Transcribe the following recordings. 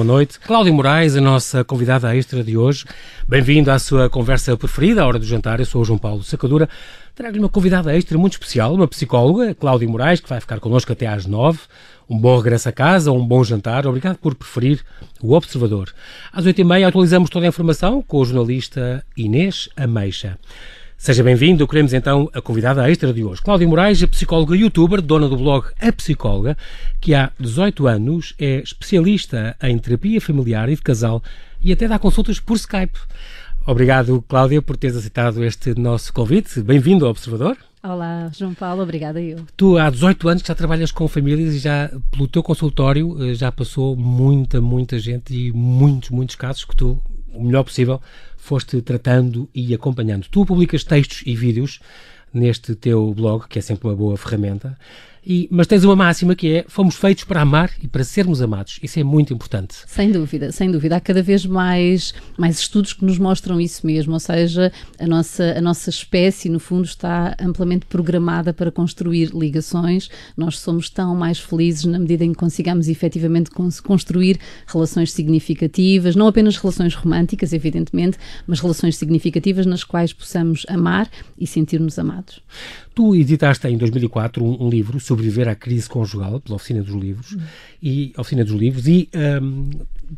boa noite. Cláudia Moraes, a nossa convidada extra de hoje. Bem-vindo à sua conversa preferida, à hora do jantar. Eu sou o João Paulo Sacadura. Trago-lhe uma convidada extra muito especial, uma psicóloga, Cláudia Moraes, que vai ficar connosco até às nove. Um bom regresso a casa, um bom jantar. Obrigado por preferir o Observador. Às oito e meia atualizamos toda a informação com o jornalista Inês Ameixa. Seja bem-vindo. Queremos então a convidada extra de hoje, Cláudia Moraes, a psicóloga youtuber, dona do blog A Psicóloga, que há 18 anos é especialista em terapia familiar e de casal e até dá consultas por Skype. Obrigado, Cláudia, por teres aceitado este nosso convite. Bem-vindo ao Observador. Olá, João Paulo, obrigada eu. Tu há 18 anos que já trabalhas com famílias e já pelo teu consultório eh, já passou muita, muita gente e muitos, muitos casos que tu, o melhor possível, foste tratando e acompanhando. Tu publicas textos e vídeos neste teu blog, que é sempre uma boa ferramenta, e, mas tens uma máxima que é: fomos feitos para amar e para sermos amados. Isso é muito importante. Sem dúvida, sem dúvida. Há cada vez mais, mais estudos que nos mostram isso mesmo. Ou seja, a nossa, a nossa espécie, no fundo, está amplamente programada para construir ligações. Nós somos tão mais felizes na medida em que consigamos efetivamente construir relações significativas, não apenas relações românticas, evidentemente, mas relações significativas nas quais possamos amar e sentir-nos amados. Tu editaste em 2004 um, um, livro, Sobreviver à Crise Conjugal, pela Oficina dos Livros, uhum. e, Oficina dos Livros, e um,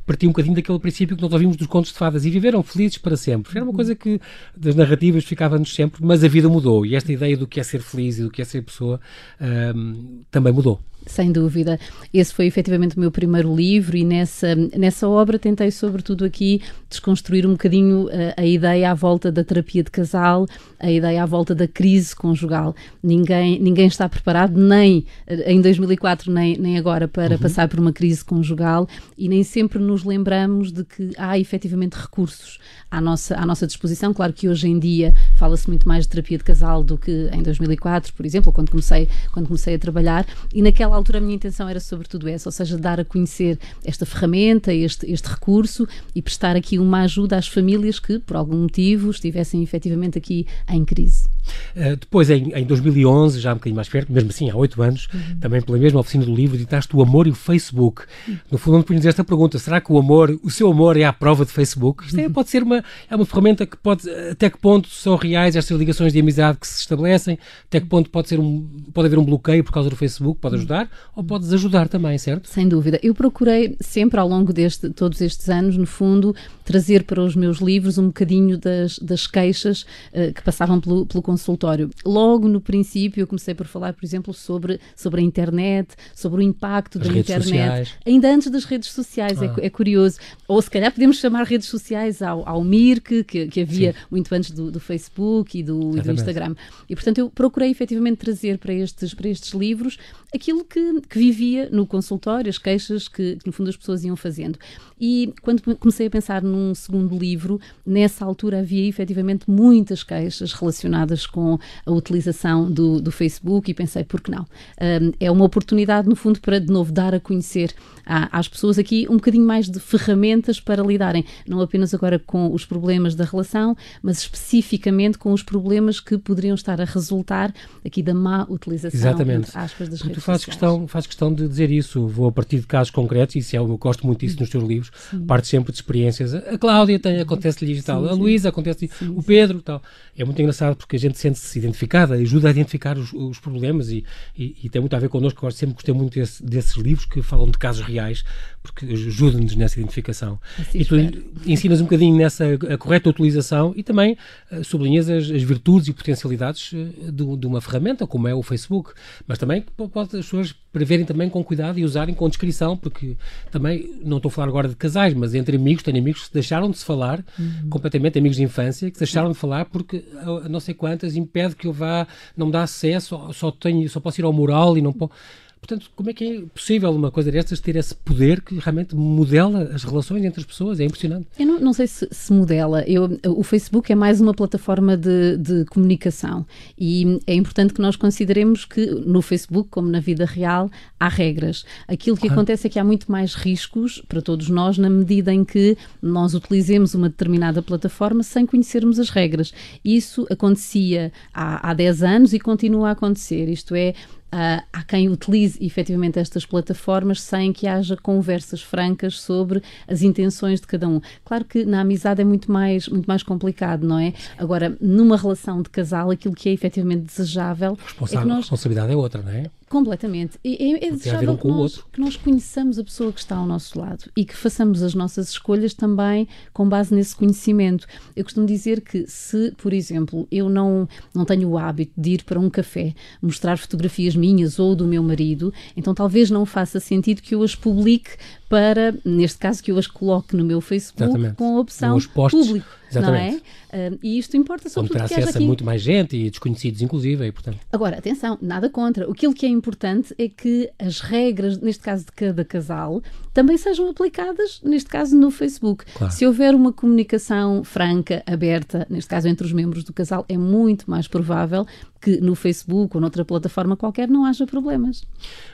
partiu um bocadinho daquele princípio que nós ouvimos dos contos de fadas, e viveram felizes para sempre. Era uma coisa que das narrativas ficava-nos sempre, mas a vida mudou, e esta ideia do que é ser feliz e do que é ser pessoa um, também mudou. Sem dúvida. Esse foi efetivamente o meu primeiro livro e nessa, nessa obra tentei, sobretudo aqui, desconstruir um bocadinho a, eh, a, ideia à volta da terapia de casal, a ideia à volta da crise conjugal. Ninguém, ninguém está preparado, nem eh, em 2004, nem, nem agora, para uhum. passar por uma crise conjugal e nem sempre nos lembramos de que há efetivamente recursos à nossa, à nossa disposição. Claro que hoje em dia fala-se muito mais de terapia de casal do que em 2004, por exemplo, quando comecei, quando comecei a trabalhar, e naquela altura a minha intenção era sobretudo essa, ou seja, dar a conhecer esta ferramenta, este, este recurso e prestar aqui uma ajuda às famílias que, por algum motivo, estivessem efetivamente aqui em crise. Uh, depois, em, em 2011, já um bocadinho mais perto, mesmo assim há oito anos, uhum. também pela mesma oficina do livro, editaste o Amor e o Facebook. Uhum. No fundo, onde punhas esta pergunta: será que o amor, o seu amor é à prova de Facebook? Isto é, pode ser uma, é uma ferramenta que pode, até que ponto são reais estas ligações de amizade que se estabelecem, até que ponto pode, ser um, pode haver um bloqueio por causa do Facebook, pode ajudar, ou pode desajudar também, certo? Sem dúvida. Eu procurei sempre ao longo de todos estes anos, no fundo, trazer para os meus livros um bocadinho das, das queixas uh, que passavam pelo, pelo consultório. Logo no princípio, eu comecei por falar, por exemplo, sobre, sobre a internet, sobre o impacto As da internet. Sociais. Ainda antes das redes sociais, é ah. é, é, curioso. Ou se calhar podemos chamar redes sociais ao, ao Mirk, que, que havia Sim. muito antes do, do Facebook e do, e do, Instagram. E portanto eu procurei efetivamente trazer para estes, para estes livros aquilo que, que vivia no consultório, as queixas que, que no fundo as pessoas iam fazendo. E quando comecei a pensar num segundo livro, nessa altura havia efetivamente muitas queixas relacionadas com a utilização do, do Facebook e pensei, por que não? Um, é uma oportunidade, no fundo, para de novo dar a conhecer às pessoas aqui um bocadinho mais de ferramentas para lidarem, não apenas agora com os problemas da relação, mas especificamente com os problemas que poderiam estar a resultar aqui da má utilização Exatamente. aspas, das redes tu fazes questão, fazes questão de dizer isso, vou a partir de casos concretos, e isso é, eu gosto muito disso nos teus livros, parte sempre de experiências. A Cláudia tem, acontece-lhe e tal, a Luísa acontece o Pedro tal. É muito engraçado porque a gente sente-se identificada, ajuda a identificar os, os problemas e, e, e, tem muito a ver connosco. Eu sempre gostei muito desse, desses livros que falam de casos reais, porque ajudam-nos nessa identificação. Assim e tu espero. ensinas um bocadinho nessa a correta utilização e também uh, sublinhas as, as, virtudes e potencialidades uh, de, de, uma ferramenta como é o Facebook, mas também pode as pessoas preverem também com cuidado e usarem com descrição, porque também não estou a falar agora de casais, mas entre amigos, tenho amigos que deixaram de se falar uhum. completamente, amigos de infância, que deixaram de falar porque a, a não sei quantas impede que eu vá, não me dá acesso, só tenho, só posso ir ao mural e não posso Portanto, como é que é possível uma coisa destas ter esse poder que realmente modela as relações entre as pessoas? É impressionante. Eu não, não sei se, se modela. Eu, o Facebook é mais uma plataforma de, de, comunicação e é importante que nós consideremos que no Facebook, como na vida real, há regras. Aquilo que acontece é que há muito mais riscos para todos nós na medida em que nós utilizemos uma determinada plataforma sem conhecermos as regras. Isso acontecia há, há 10 anos e continua a acontecer. Isto é, Uh, há quem utilize efetivamente estas plataformas sem que haja conversas francas sobre as intenções de cada um. Claro que na amizade é muito mais, muito mais complicado, não é? Agora, numa relação de casal, aquilo que é efetivamente desejável. Responsa é nós... a responsabilidade é outra, não é? Completamente. E é, é desejável que, nós, que nós conheçamos a pessoa que está ao nosso lado e que façamos as nossas escolhas também com base nesse conhecimento. Eu costumo dizer que se, por exemplo, eu não, não tenho o hábito de ir para um café mostrar fotografias minhas ou do meu marido, então talvez não faça sentido que eu as publique para, neste caso, que eu as coloque no meu Facebook Exatamente. com a opção público. Exatamente. Não é? E isto importa sobretudo Onde terá acesso aqui... a muito mais gente e desconhecidos, inclusive, e, portanto... Agora, atenção, nada contra. Aquilo que é importante é que as regras, neste caso de cada casal, também sejam aplicadas, neste caso, no Facebook. Claro. Se houver uma comunicação franca, aberta, neste caso entre os membros do casal, é muito mais provável que no Facebook ou noutra plataforma qualquer não haja problemas.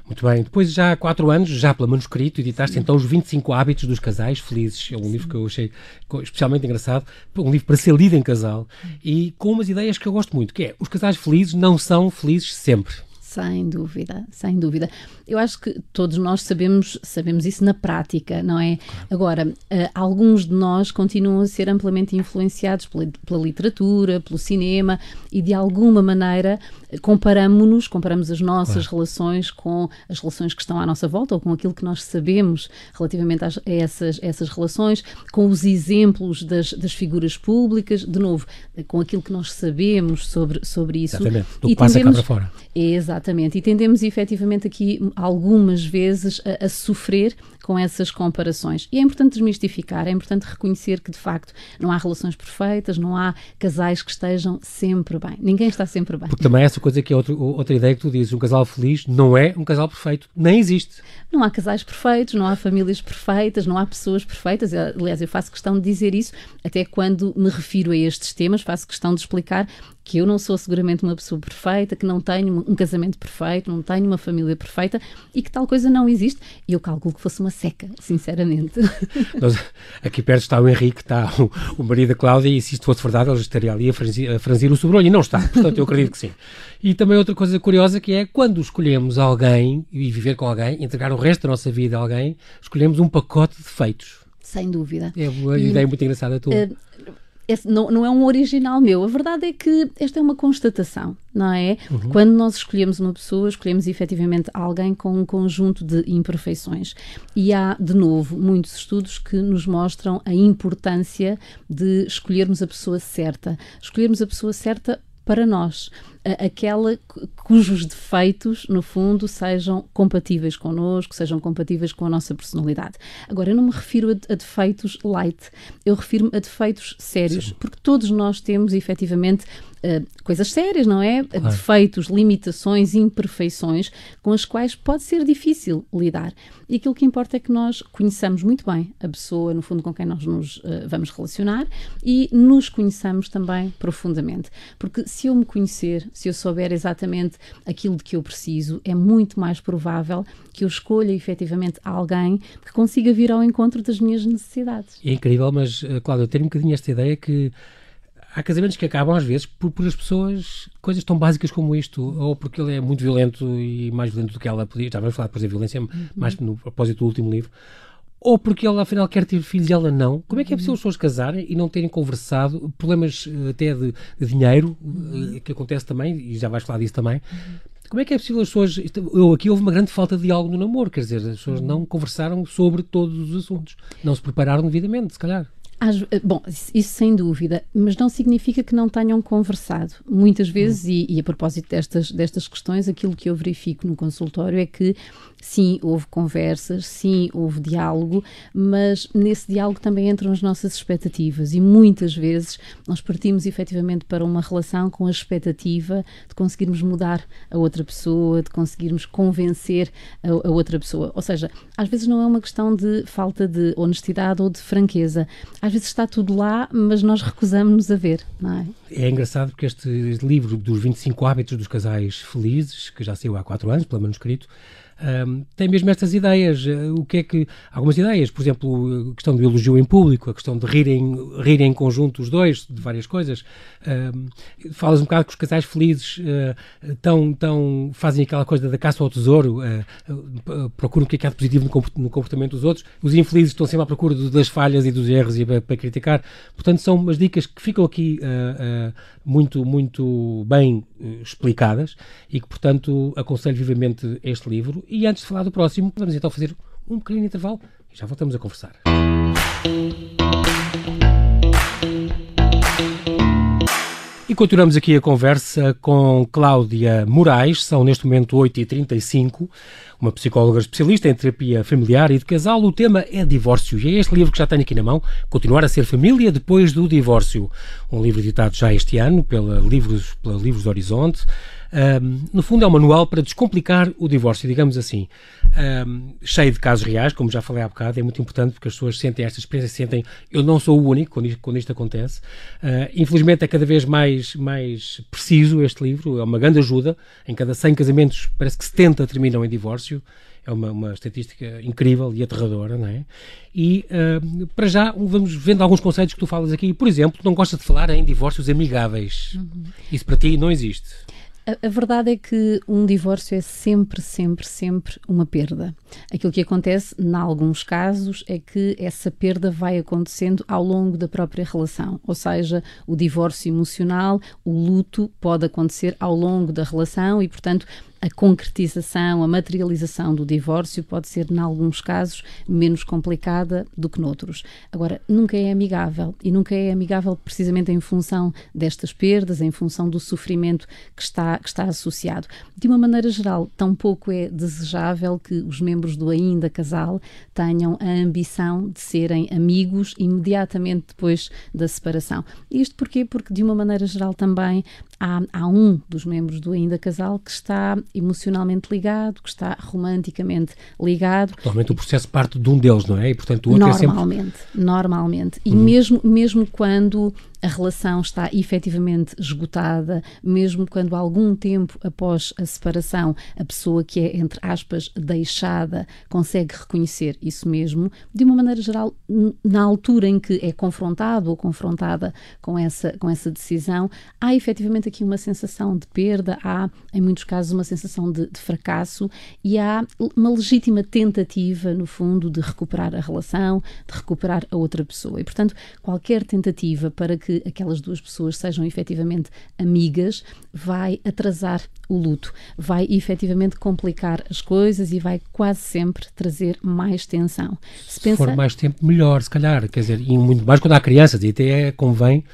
Muito bem. Depois, já há quatro anos, já pela manuscrito, editaste então os 25 hábitos dos casais felizes. É um livro que eu achei especialmente engraçado, um livro para ser lido em casal e com umas ideias que eu gosto muito, que é os casais felizes não são felizes sempre. Sem dúvida, sem dúvida. Eu acho que todos nós sabemos, sabemos isso na prática, não é? Agora, uh, alguns de nós continuam a ser amplamente influenciados pela, pela literatura, pelo cinema e de alguma maneira comparamos-nos, comparamos as nossas claro. relações com as relações que estão à nossa volta ou com aquilo que nós sabemos relativamente a essas, essas relações, com os exemplos das, das figuras públicas, de novo, com aquilo que nós sabemos sobre, sobre isso. Exatamente, do que passa cá para fora. Exatamente, e tendemos efetivamente aqui algumas vezes a, a sofrer com essas comparações. E é importante desmistificar, é importante reconhecer que de facto não há relações perfeitas, não há casais que estejam sempre bem. Ninguém está sempre bem. Porque também essa coisa que é outra, outra ideia que tu dizes, um casal feliz não é um casal perfeito, nem existe. Não há casais perfeitos, não há famílias perfeitas, não há pessoas perfeitas. Aliás, eu faço questão de dizer isso, até quando me refiro a estes temas, faço questão de explicar que eu não sou seguramente uma pessoa perfeita, que não tenho um casamento perfeito, não tenho uma família perfeita e que tal coisa não existe. E eu calculo que fosse uma seca, sinceramente. Nós, aqui perto está o Henrique, está o, o marido da Cláudia, e se isto fosse verdade, ele estaria ali a franzir, a franzir o sobrolho, e não está, portanto eu acredito que sim. E também outra coisa curiosa que é quando escolhemos alguém e viver com alguém, entregar o resto da nossa vida a alguém, escolhemos um pacote de defeitos. Sem dúvida. É uma e, ideia muito engraçada tua. Uh, esse não, não é um original meu. A verdade é que esta é uma constatação, não é? Uhum. Quando nós escolhemos uma pessoa, escolhemos efetivamente alguém com um conjunto de imperfeições. E há, de novo, muitos estudos que nos mostram a importância de escolhermos a pessoa certa. Escolhermos a pessoa certa para nós aquela cujos defeitos, no fundo, sejam compatíveis connosco, sejam compatíveis com a nossa personalidade. Agora, eu não me refiro a, a defeitos light, eu refiro-me a defeitos sérios, Sim. porque todos nós temos, efetivamente, uh, coisas sérias, não é? Claro. Defeitos, limitações, imperfeições com as quais pode ser difícil lidar. E aquilo que importa é que nós conheçamos muito bem a pessoa, no fundo, com quem nós nos uh, vamos relacionar e nos conheçamos também profundamente. Porque se eu me conhecer, se eu souber exatamente aquilo de que eu preciso, é muito mais provável que eu escolha efetivamente alguém que consiga vir ao encontro das minhas necessidades. É incrível, mas, eh, Cláudia, eu tenho um bocadinho esta ideia que há casamentos que acabam às vezes por, por as pessoas coisas tão básicas como isto, ou porque ele é muito violento e mais violento do que ela podia, já vamos falar depois da violência, uhum. mais no propósito do último livro, ou porque ele afinal quer ter filhos e ela não. Como é que é possível as pessoas casarem e não terem conversado? Problemas eh, até de, de dinheiro, uhum. que acontece também, e já vais falar disso também. Uhum. Como é que é possível as pessoas. Eu, aqui houve uma grande falta de diálogo no namoro, quer dizer, as pessoas não conversaram sobre todos os assuntos, não se prepararam devidamente, se calhar. Eh, bom, isso sem dúvida, mas não significa que não tenham conversado. Muitas vezes, hum. e, e, a propósito destas, destas questões, aquilo que eu verifico no consultório é que sim, houve conversas, sim, houve diálogo, mas nesse diálogo também entram as nossas expectativas e muitas vezes nós partimos efetivamente para uma relação com a expectativa de conseguirmos mudar a outra pessoa, de conseguirmos convencer a, a outra pessoa. Ou seja, às vezes não é uma questão de falta de honestidade ou de franqueza às vezes está tudo lá, mas nós recusamos-nos a ver, não é? É engraçado porque este livro dos 25 hábitos dos casais felizes, que já saiu há 4 anos, pelo manuscrito, um, tem mesmo estas ideias. O que é que. Algumas ideias, por exemplo, a questão do elogio em público, a questão de rirem, rirem em conjunto os dois, de várias coisas. Um, falas um bocado que os casais felizes uh, tão, tão, fazem aquela coisa da caça ao tesouro, uh, uh, procuram o que é que há de positivo no comportamento dos outros. Os infelizes estão sempre à procura das falhas e dos erros e para, para criticar. Portanto, são umas dicas que ficam aqui muito, muito bem explicadas e que, portanto, aconselho vivamente este livro. E antes de falar do próximo, vamos então fazer um pequeno intervalo e já voltamos a conversar. E continuamos aqui a conversa com Cláudia Moraes, são neste momento 8h35, uma psicóloga especialista em terapia familiar e de casal. O tema é divórcio e é este livro que já tenho aqui na mão, Continuar a Ser Família Depois do Divórcio. Um livro editado já este ano pela Livros, pela Livros do Horizonte. Um, no fundo, é um manual para descomplicar o divórcio, digamos assim. Um, cheio de casos reais, como já falei há bocado, é muito importante porque as pessoas sentem esta experiência, sentem eu não sou o único quando isto, quando isto acontece. Uh, infelizmente, é cada vez mais, mais preciso este livro, é uma grande ajuda. Em cada 100 casamentos, parece que 70 terminam em divórcio é uma, uma, estatística incrível e aterradora, não é? E uh, para já vamos vendo alguns conceitos que tu falas aqui. Por exemplo, não gostas de falar em divórcios amigáveis. Uhum. Isso para ti não existe. A, verdade é que um divórcio é sempre, sempre, sempre uma perda. Aquilo que acontece, em alguns casos, é que essa perda vai acontecendo ao longo da própria relação. Ou seja, o divórcio emocional, o luto pode acontecer ao longo da relação e, portanto, a concretização, a materialização do divórcio pode ser, em alguns casos, menos complicada do que noutros. Agora, nunca é amigável e nunca é amigável precisamente em função destas perdas, em função do sofrimento que está, que está associado. De uma maneira geral, tampouco é desejável que os membros do ainda casal tenham a ambição de serem amigos imediatamente depois da separação. Isto porquê? Porque, de uma maneira geral, também há, há um dos membros do ainda casal que está emocionalmente ligado, que está romanticamente ligado. Normalmente o processo parte de um deles, não é? E portanto o outro normalmente, é sempre... Normalmente, E uhum. mesmo, mesmo quando a relação está efetivamente esgotada, mesmo quando algum tempo após a separação a pessoa que é, entre aspas, deixada consegue reconhecer isso mesmo, de uma maneira geral, na altura em que é confrontado ou confrontada com essa, com essa decisão, há efetivamente aqui uma sensação de perda, há, em muitos casos, uma sensação de, de fracasso e há uma legítima tentativa, no fundo, de recuperar a relação, de recuperar a outra pessoa. E, portanto, qualquer tentativa para que que aquelas duas pessoas sejam efetivamente amigas vai atrasar o luto, vai efetivamente complicar as coisas e vai quase sempre trazer mais tensão. Se, pensa... for mais tempo, melhor, se calhar, quer dizer, e muito mais quando há crianças, e até convém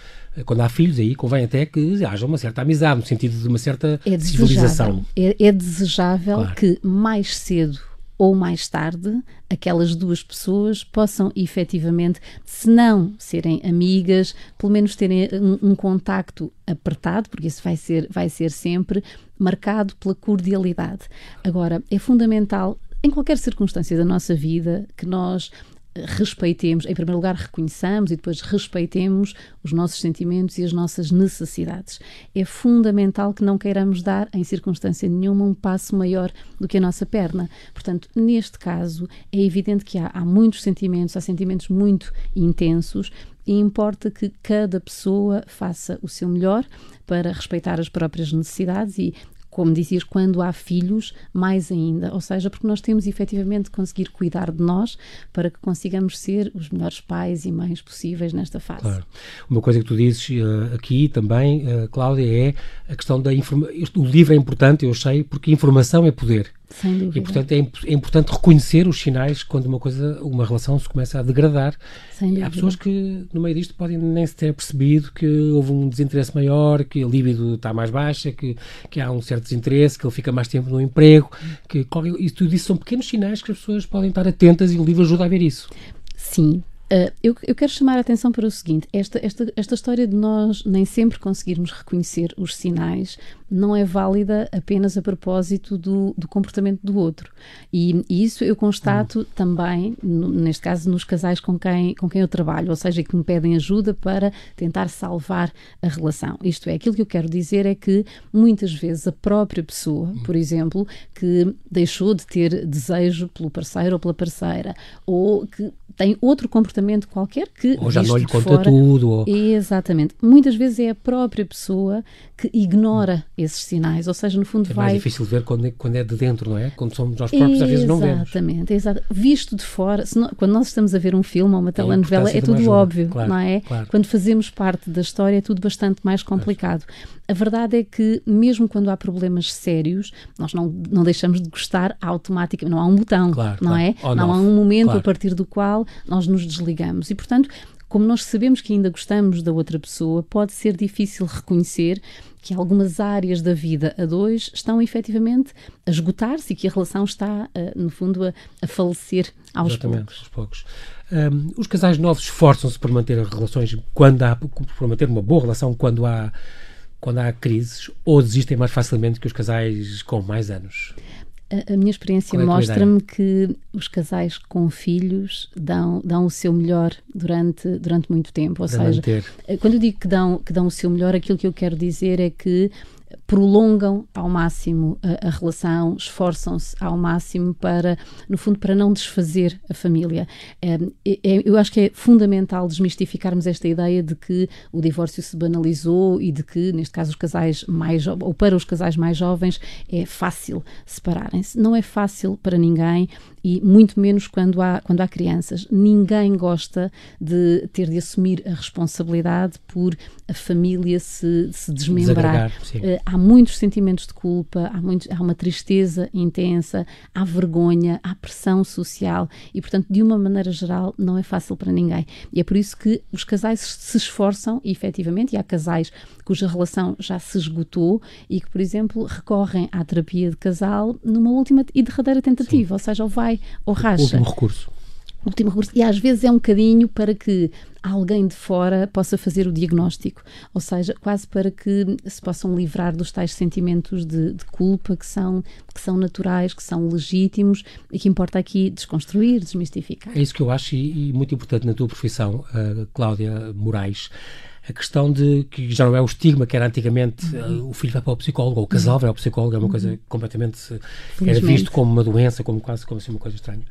quando há filhos, aí convém até que haja uma certa amizade, no sentido de uma certa é civilização. É, é desejável claro. que mais cedo ou mais tarde aquelas duas pessoas possam efetivamente, se não serem amigas, pelo menos terem um, um, contacto apertado, porque isso vai ser, vai ser sempre marcado pela cordialidade. Agora, é fundamental, em qualquer circunstância da nossa vida, que nós respeitemos, em primeiro lugar, reconheçamos e depois respeitemos os nossos sentimentos e as nossas necessidades. É fundamental que não queiramos dar, em circunstância nenhuma, um passo maior do que a nossa perna. Portanto, neste caso, é evidente que há, há muitos sentimentos, há sentimentos muito intensos e importa que cada pessoa faça o seu melhor para respeitar as próprias necessidades e como dizias, quando há filhos, mais ainda. Ou seja, porque nós temos efetivamente de conseguir cuidar de nós para que consigamos ser os melhores pais e mães possíveis nesta fase. Claro. Uma coisa que tu dizes uh, aqui também, uh, Cláudia, é a questão da informação. O livro é importante, eu sei, porque informação é poder. Sem dúvida. E, portanto, é, é, importante reconhecer os sinais quando uma coisa, uma relação se começa a degradar. Sem dúvida. Há pessoas que, no meio disto, podem nem se ter percebido que houve um desinteresse maior, que a libido está mais baixa, que, que há um certo desinteresse, que ele fica mais tempo no emprego. Que, isso tudo isso são pequenos sinais que as pessoas podem estar atentas e o livro ajuda a ver isso. Sim, Uh, eu, eu, quero chamar a atenção para o seguinte: esta, esta, esta história de nós nem sempre conseguirmos reconhecer os sinais não é válida apenas a propósito do, do comportamento do outro. E, e isso eu constato hum. também, no, neste caso, nos casais com quem, com quem eu trabalho, ou seja, que me pedem ajuda para tentar salvar a relação. Isto é, aquilo que eu quero dizer é que muitas vezes a própria pessoa, hum. por exemplo, que deixou de ter desejo pelo parceiro ou pela parceira, ou que tem outro comportamento qualquer que. Ou já não lhe conta fora, tudo. Ou... Exatamente. Muitas vezes é a própria pessoa que ignora esses sinais, ou seja, no fundo é vai. É mais difícil ver quando é, quando é de dentro, não é? Quando somos nós próprios, às vezes não vemos. Exatamente, exato. Visto de fora, não, quando nós estamos a ver um filme ou uma telenovela, é tudo óbvio, claro, não é? Claro. Quando fazemos parte da história, é tudo bastante mais complicado. A verdade é que, mesmo quando há problemas sérios, nós não, não deixamos de gostar automaticamente. Não há um botão, claro, não é? não há um momento a partir do qual nós nos desligamos. E, portanto, como nós sabemos que ainda gostamos da outra pessoa, pode ser difícil reconhecer que algumas áreas da vida a dois estão efetivamente a esgotar-se e que a relação está, uh, no fundo, a, a falecer aos Exatamente, poucos. Aos poucos. Um, os casais novos esforçam-se por manter as relações quando há, por manter uma boa relação quando há quando há crises ou desistem mais facilmente que os casais com mais anos? A, a minha experiência é mostra-me que os casais com filhos dão, dão o seu melhor durante, durante muito tempo. Ou Para seja, manter. Eh, quando eu digo que dão, que dão o seu melhor, aquilo que eu quero dizer é que prolongam ao máximo a, a relação, esforçam-se ao máximo para, no fundo, para não desfazer a família. É, é, eu acho que é fundamental desmistificarmos esta ideia de que o divórcio se banalizou e de que, neste caso, os casais mais ou para os casais mais jovens é fácil separarem-se. Não é fácil para ninguém e muito menos quando há, quando há crianças. Ninguém gosta de ter de assumir a responsabilidade por a família se, se desmembrar. Uh, há muitos sentimentos de culpa, há, muitos, há uma tristeza intensa, há vergonha, há pressão social e, portanto, de uma maneira geral, não é fácil para ninguém. E é por isso que os casais se esforçam, e, efetivamente, e há casais cuja relação já se esgotou e que, por exemplo, recorrem à terapia de casal numa última e derradeira tentativa, Sim. ou seja, ou vai ou racha. O último recurso último recurso. E às vezes é um bocadinho para que alguém de fora possa fazer o diagnóstico, ou seja, quase para que se possam livrar dos tais sentimentos de, de culpa que são, que são naturais, que são legítimos e que importa aqui desconstruir, desmistificar. É isso que eu acho e, e muito importante na tua profissão, uh, Cláudia Moraes a questão de que já não é o estigma que era antigamente uhum. uh, o filho vai para o psicólogo ou o casal vai ao psicólogo, é uma coisa uhum. completamente era visto como uma doença, como quase como assim uma coisa estranha.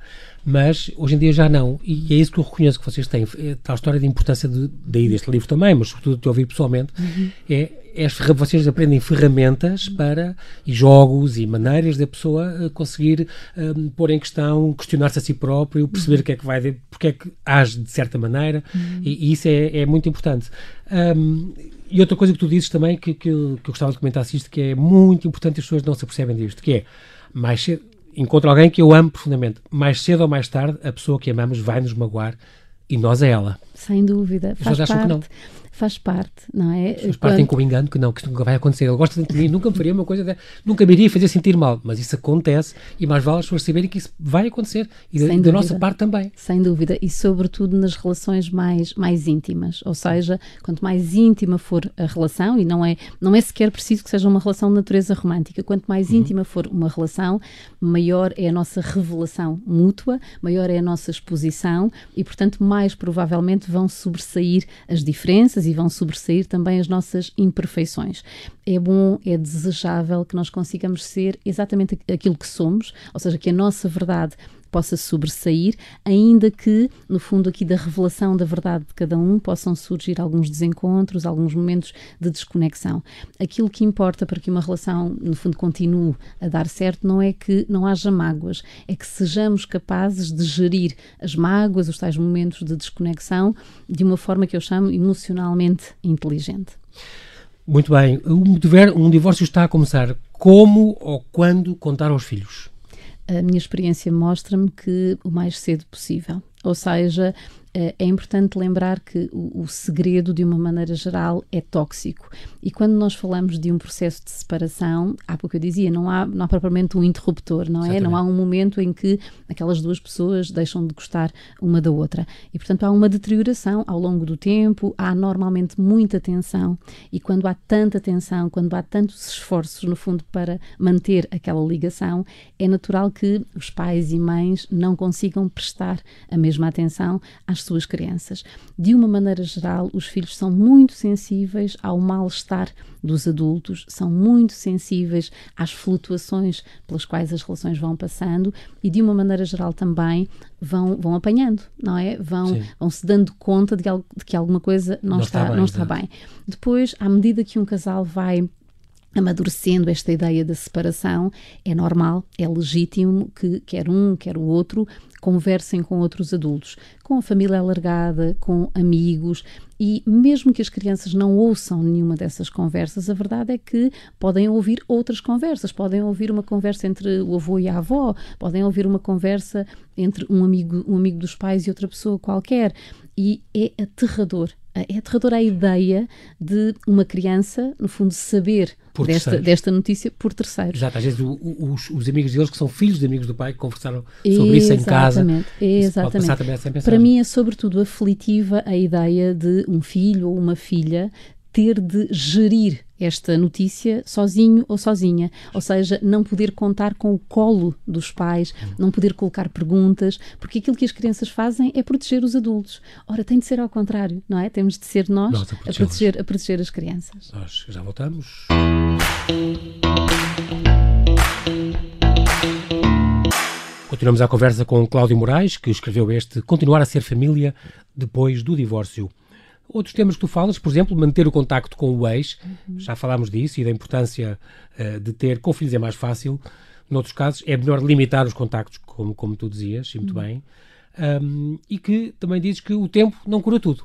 Mas hoje em dia já não, e é isso que eu reconheço que vocês têm. É, tal história de importância de, daí deste livro também, mas sobretudo de ouvir pessoalmente, uhum. é, é vocês aprendem ferramentas para e jogos e maneiras da pessoa uh, conseguir um, pôr em questão, questionar-se a si próprio, perceber uhum. o que é que vai, porque é que age de certa maneira, uhum. e, e, isso é, é muito importante. Um, e outra coisa que tu dizes também, que, que, que eu gostava de comentar isto, que é muito importante as pessoas não se apercebem disto, que é, mais cedo, encontro alguém que eu amo profundamente, mais cedo ou mais tarde, a pessoa que amamos vai nos magoar e nós é ela. Sem dúvida. As pessoas acham parte. que não faz parte, não é? Faz parte Quando... engano que não, que isto nunca vai acontecer. Ele gosta de mim, nunca me faria uma coisa, de... nunca me iria fazer sentir mal, mas isso acontece e mais vale as pessoas saberem que isso vai acontecer e da, da, nossa parte também. Sem dúvida, e sobretudo nas relações mais, mais íntimas, ou seja, quanto mais íntima for a relação, e não é, não é sequer preciso que seja uma relação de natureza romântica, quanto mais uhum. íntima for uma relação, maior é a nossa revelação mútua, maior é a nossa exposição e, portanto, mais provavelmente vão sobressair as diferenças e vão sobressair também as nossas imperfeições. É bom, é desejável que nós consigamos ser exatamente aquilo que somos, ou seja, que a nossa verdade possa sobressair, ainda que, no fundo, aqui da revelação da verdade de cada um, possam surgir alguns desencontros, alguns momentos de desconexão. Aquilo que importa para que uma relação, no fundo, continue a dar certo não é que não haja mágoas, é que sejamos capazes de gerir as mágoas, os tais momentos de desconexão, de uma forma que eu chamo emocionalmente inteligente. Muito bem. Um divórcio está a começar. Como ou quando contar aos filhos? A minha experiência mostra-me que o mais cedo possível. Ou seja, é importante lembrar que o, o, segredo, de uma maneira geral, é tóxico. E quando nós falamos de um processo de separação, há pouco eu dizia, não há, não há propriamente um interruptor, não é? Exatamente. Não há um momento em que aquelas duas pessoas deixam de gostar uma da outra. E, portanto, há uma deterioração ao longo do tempo, há normalmente muita tensão. E quando há tanta tensão, quando há tantos esforços, no fundo, para manter aquela ligação, é natural que os pais e mães não consigam prestar a mesma atenção às suas crianças. De uma maneira geral, os filhos são muito sensíveis ao mal-estar dos adultos, são muito sensíveis às flutuações pelas quais as relações vão passando e, de uma maneira geral, também vão, vão apanhando, não é? Vão, vão se dando conta de, algo, de que alguma coisa não, não está, está, bem, não está bem. Depois, à medida que um casal vai amadurecendo esta ideia da separação, é normal, é legítimo que quer um, quer o outro conversem com outros adultos, com a família alargada, com amigos e mesmo que as crianças não ouçam nenhuma dessas conversas, a verdade é que podem ouvir outras conversas, podem ouvir uma conversa entre o avô e a avó, podem ouvir uma conversa entre um amigo, um amigo dos pais e outra pessoa qualquer e é aterrador é aterradora a ideia de uma criança, no fundo, saber desta, desta notícia por terceiros. Exato, às vezes o, o, os, os, amigos deles, que são filhos de amigos do pai, que conversaram sobre isso em casa. Exatamente. Para mim é sobretudo aflitiva a ideia de um filho ou uma filha ter de gerir esta notícia sozinho ou sozinha, ou seja, não poder contar com o colo dos pais, não poder colocar perguntas, porque aquilo que as crianças fazem é proteger os adultos. Ora, tem de ser ao contrário, não é? Temos de ser nós, nós a, a, proteger, a proteger as crianças. Nós já voltamos. Continuamos a conversa com Cláudio Moraes, que escreveu este Continuar a ser família depois do divórcio. Outros temas que tu falas, por exemplo, manter o contacto com o ex, uhum. já falámos disso e da importância uh, de ter, com filhos é mais fácil, noutros casos é melhor limitar os contactos, como, como tu dizias, e muito uhum. bem, um, e que também dizes que o tempo não cura tudo.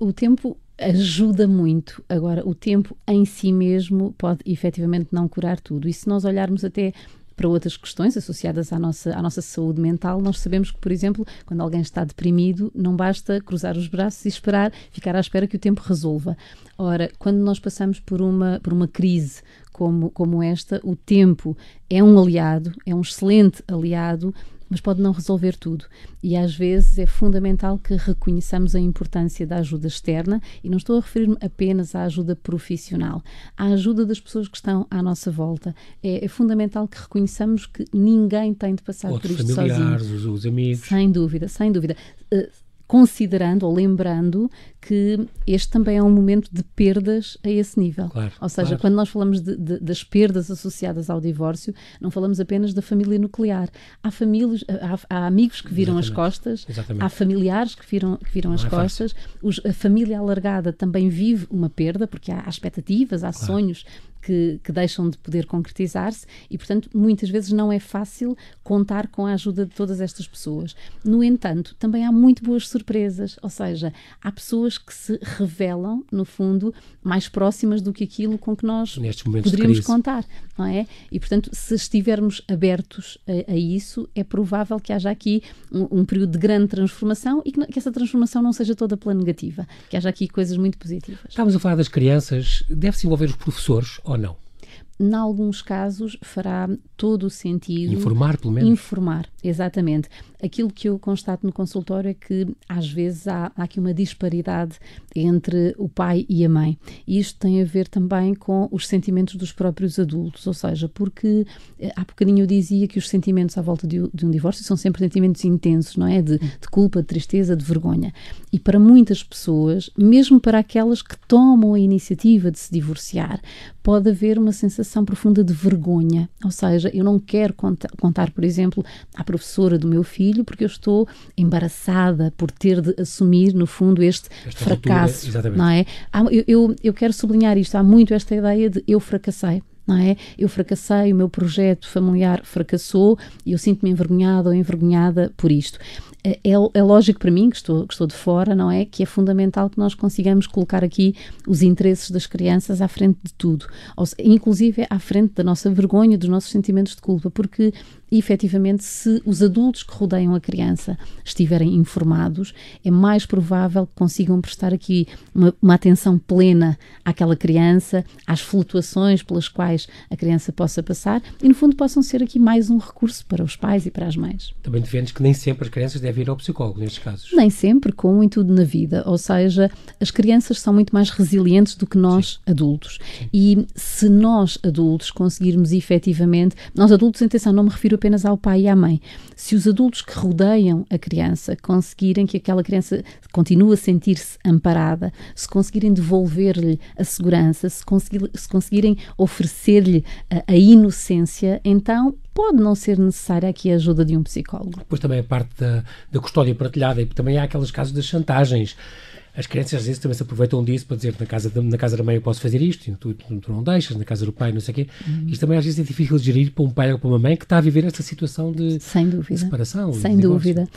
O tempo ajuda muito. Agora, o tempo em si mesmo pode efetivamente não curar tudo. E se nós olharmos até para outras questões associadas à nossa, à nossa saúde mental, nós sabemos que, por exemplo, quando alguém está deprimido, não basta cruzar os braços e esperar, ficar à espera que o tempo resolva. Ora, quando nós passamos por uma, por uma crise como, como esta, o tempo é um aliado, é um excelente aliado mas pode não resolver tudo. E às vezes é fundamental que reconheçamos a importância da ajuda externa, e não estou a referir-me apenas à ajuda profissional, à ajuda das pessoas que estão à nossa volta. É, é fundamental que reconheçamos que ninguém tem de passar Outros por isto familiares, sozinho. Os, os amigos. Sem dúvida, sem dúvida. Uh, considerando ou lembrando que este também é um momento de perdas a esse nível. Claro, ou seja, claro. quando nós falamos de, de, das perdas associadas ao divórcio, não falamos apenas da família nuclear. Há famílias, há, há amigos que viram Exatamente. as costas, Exatamente. há familiares que viram, que viram as é costas, Os, a família alargada também vive uma perda, porque há, há expectativas, há claro. sonhos que, que deixam de poder concretizar-se e, portanto, muitas vezes não é fácil contar com a ajuda de todas estas pessoas. No entanto, também há muito boas surpresas, ou seja, há pessoas que se revelam, no fundo, mais próximas do que aquilo com que nós poderíamos contar, não é? E, portanto, se estivermos abertos a, a isso, é provável que haja aqui um, um período de grande transformação e que, que essa transformação não seja toda pela negativa, que haja aqui coisas muito positivas. Estamos a falar das crianças, deve-se envolver os professores ou não? Em alguns casos fará todo o sentido. Informar, pelo menos. Informar, exatamente. Aquilo que eu constato no consultório é que às vezes há, há, aqui uma disparidade entre o pai e a mãe. E isto tem a ver também com os sentimentos dos próprios adultos, ou seja, porque eh, há bocadinho eu dizia que os sentimentos à volta de, de um divórcio são sempre sentimentos intensos, não é? De, de culpa, de tristeza, de vergonha. E para muitas pessoas, mesmo para aquelas que tomam a iniciativa de se divorciar, pode haver uma sensação profunda de vergonha. Ou seja, eu não quero contar, contar por exemplo, à professora do meu filho porque eu estou embaraçada por ter de assumir, no fundo, este esta fracasso. Não é? Eu, eu, eu quero sublinhar isto. Há muito esta ideia de eu fracassei. Não é? Eu fracassei, o meu projeto familiar fracassou e eu sinto-me envergonhada ou envergonhada por isto. É, é, é, lógico para mim, que estou, que estou de fora, não é? Que é fundamental que nós consigamos colocar aqui os interesses das crianças à frente de tudo, inclusive à frente da nossa vergonha, dos nossos sentimentos de culpa, porque efetivamente, se os adultos que rodeiam a criança estiverem informados, é mais provável que consigam prestar aqui uma, uma, atenção plena àquela criança, às flutuações pelas quais a criança possa passar e, no fundo, possam ser aqui mais um recurso para os pais e para as mães. Também defendes que nem sempre as crianças devem ir ao psicólogo nestes casos. Nem sempre, como em tudo na vida. Ou seja, as crianças são muito mais resilientes do que nós, Sim. adultos. Sim. E se nós, adultos, conseguirmos efetivamente. Nós, adultos, atenção, não me refiro apenas ao pai e à mãe. Se os adultos que rodeiam a criança conseguirem que aquela criança continue a sentir-se amparada, se conseguirem devolver-lhe a segurança, se, conseguir, se conseguirem oferecer-lhe a, a inocência, então pode não ser necessária aqui a ajuda de um psicólogo. Depois também a parte da, da custódia partilhada e também há aqueles casos das chantagens as crianças às vezes também se aproveitam disso para dizer na casa, na casa da mãe eu posso fazer isto, tu, tu, não deixas, na casa do pai não sei o quê. Uhum. Isto também às vezes é difícil de gerir para um pai ou para uma mãe que está a viver esta situação de, Sem dúvida. de separação. Sem dúvida.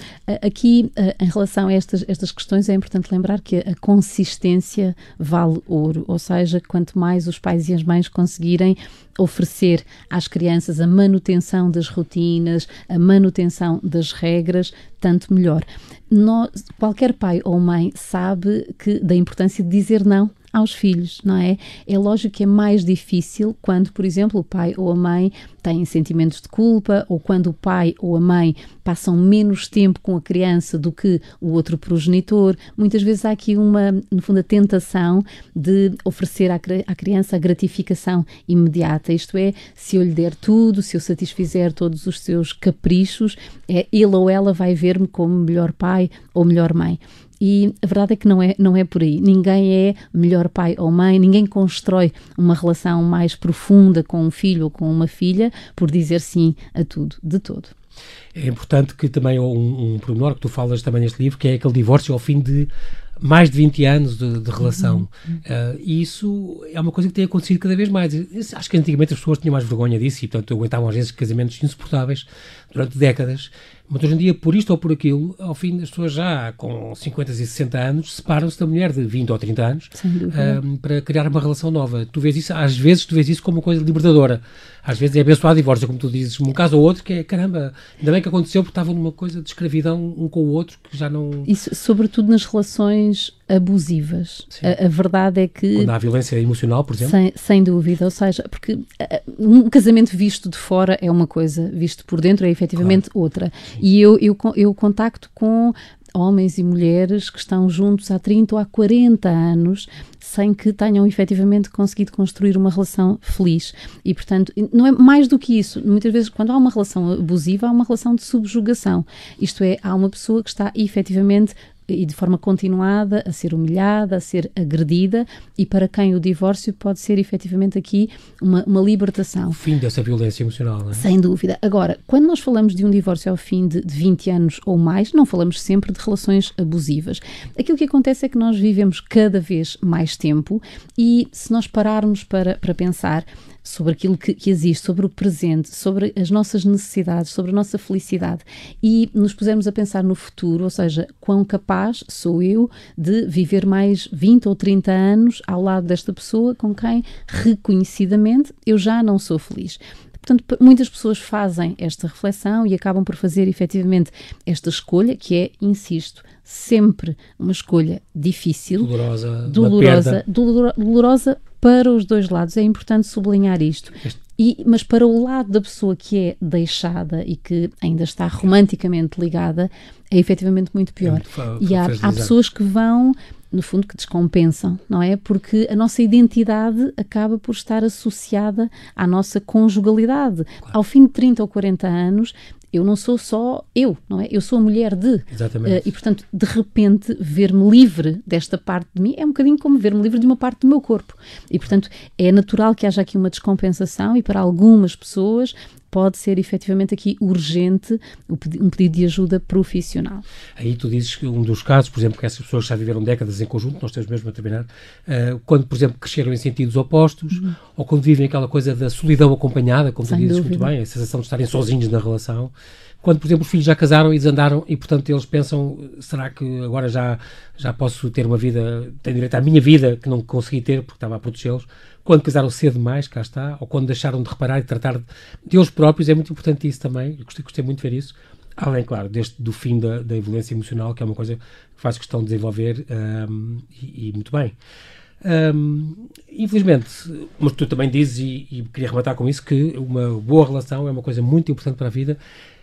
Aqui, em relação a estas, estas questões, é importante lembrar que a consistência vale ouro, ou seja, quanto mais os pais e as mães conseguirem oferecer às crianças a manutenção das rotinas, a manutenção das regras, tanto melhor. Nós, qualquer pai ou mãe sabe que da importância de dizer não aos filhos, não é? É lógico que é mais difícil quando, por exemplo, o pai ou a mãe têm sentimentos de culpa ou quando o pai ou a mãe passam menos tempo com a criança do que o outro progenitor. Muitas vezes há aqui uma, no fundo, a tentação de oferecer à, à criança a gratificação imediata. Isto é, se eu lhe der tudo, se eu satisfizer todos os seus caprichos, é, ele ou ela vai ver-me como melhor pai ou melhor mãe. E a verdade é que não é, não é por aí. Ninguém é melhor pai ou mãe, ninguém constrói uma relação mais profunda com um filho ou com uma filha por dizer sim a tudo, de todo. É importante que também um, um pormenor que tu falas também neste livro, que é aquele divórcio ao fim de mais de 20 anos de, de relação. Uhum. Uh, e isso é uma coisa que tem acontecido cada vez mais. Acho que antigamente as pessoas tinham mais vergonha disso e, portanto, aguentavam às vezes casamentos insuportáveis durante décadas. Mas hoje em dia, por isto ou por aquilo, ao fim das pessoas já com 50 e 60 anos, separam-se da mulher de 20 ou 30 anos uh, para criar uma relação nova. Tu vês isso, às vezes, tu vês isso como uma coisa libertadora. Às vezes é abençoado divórcio, como tu dizes, um caso ou outro, que é caramba, ainda bem que aconteceu porque estavam numa coisa de escravidão um com o outro que já não. Isso, sobretudo nas relações abusivas. A, a, verdade é que. Quando há violência emocional, por exemplo? Sem, sem dúvida, ou seja, porque uh, um casamento visto de fora é uma coisa, visto por dentro é efetivamente claro. outra. E eu, eu, eu contacto com homens e mulheres que estão juntos há 30 ou há 40 anos sem que tenham efetivamente conseguido construir uma relação feliz. E, portanto, não é mais do que isso. Muitas vezes, quando há uma relação abusiva, há uma relação de subjugação. Isto é, há uma pessoa que está efetivamente e de forma continuada a ser humilhada, a ser agredida e para quem o divórcio pode ser efetivamente aqui uma, uma libertação. O fim dessa violência emocional, não é? Sem dúvida. Agora, quando nós falamos de um divórcio ao fim de, de 20 anos ou mais, não falamos sempre de relações abusivas. Aquilo que acontece é que nós vivemos cada vez mais tempo e se nós pararmos para, para pensar, sobre aquilo que, que, existe, sobre o presente, sobre as nossas necessidades, sobre a nossa felicidade e nos pusermos a pensar no futuro, ou seja, quão capaz sou eu de viver mais 20 ou 30 anos ao lado desta pessoa com quem reconhecidamente eu já não sou feliz. Portanto, muitas pessoas fazem esta reflexão e acabam por fazer efetivamente esta escolha, que é, insisto, sempre uma escolha difícil, dolorosa, dolorosa, dolorosa para os dois lados. É importante sublinhar isto. E, mas para o lado da pessoa que é deixada e que ainda está romanticamente ligada, é efetivamente muito pior. É e há, há pessoas que vão no fundo, que descompensam, não é? Porque a nossa identidade acaba por estar associada à nossa conjugalidade. Claro. Ao fim de 30 ou 40 anos, eu não sou só eu, não é? Eu sou a mulher de. Exatamente. Uh, e, portanto, de repente, ver-me livre desta parte de mim é um bocadinho como ver-me livre de uma parte do meu corpo. E, portanto, é natural que haja aqui uma descompensação e para algumas pessoas pode ser efetivamente aqui urgente um pedido de ajuda profissional. Aí tu dizes que um dos casos, por exemplo, que essas pessoas já viveram décadas em conjunto, nós temos mesmo a terminar, uh, quando, por exemplo, cresceram em sentidos opostos, uhum. ou quando vivem aquela coisa da solidão acompanhada, como Sem tu dizes dúvida. muito bem, a sensação de estarem sozinhos na relação, quando, por exemplo, os filhos já casaram e desandaram e, portanto, eles pensam, será que agora já, já posso ter uma vida, tenho direito à minha vida, que não consegui ter porque estava a protegê-los, quando casaram cedo demais, cá está, ou quando deixaram de reparar e tratar de eles próprios, é muito importante isso também, eu gostei, gostei muito de ver isso, além, claro, deste, do fim da, da violência emocional, que é uma coisa que faz questão de desenvolver um, e, e, muito bem. Um, infelizmente, mas tu também dizes, e, e queria rematar com isso, que uma boa relação é uma coisa muito importante para a vida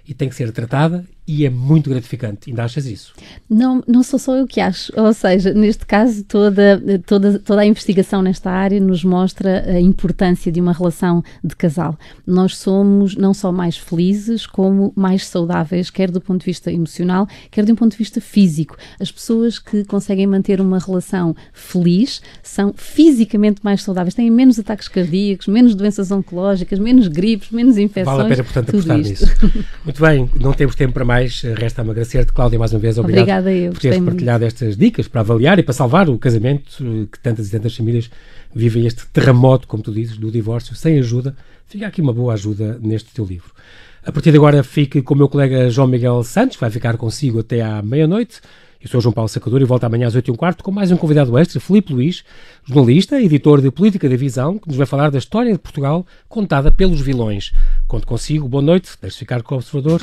e tem que ser tratada e é muito gratificante. Ainda achas isso? Não, não sou só eu que acho. Ou seja, neste caso, toda, toda, toda a investigação nesta área nos mostra a importância de uma relação de casal. Nós somos não só mais felizes, como mais saudáveis, quer do ponto de vista emocional, quer de um ponto de vista físico. As pessoas que conseguem manter uma relação feliz são fisicamente mais saudáveis, têm menos ataques cardíacos, menos doenças oncológicas, menos gripes, menos infecções. Vale a pena, portanto, apostar nisso. Muito bem, não temos tempo para mais mais, resta-me agradecer-te, Cláudia, mais uma vez. Obrigado Obrigada eu, por teres partilhado muito. estas dicas para avaliar e para salvar o casamento que tantas e tantas famílias vivem este terremoto, como tu dizes, do divórcio, sem ajuda. Fica aqui uma boa ajuda neste teu livro. A partir de agora fique com o meu colega João Miguel Santos, que vai ficar consigo até à meia-noite. Eu sou João Paulo Sacador e volto amanhã às 8 e um quarto com mais um convidado extra, Filipe Luís, jornalista, editor de Política da Visão, que nos vai falar da história de Portugal contada pelos vilões. Conto consigo, boa noite, deixe ficar com o Observador.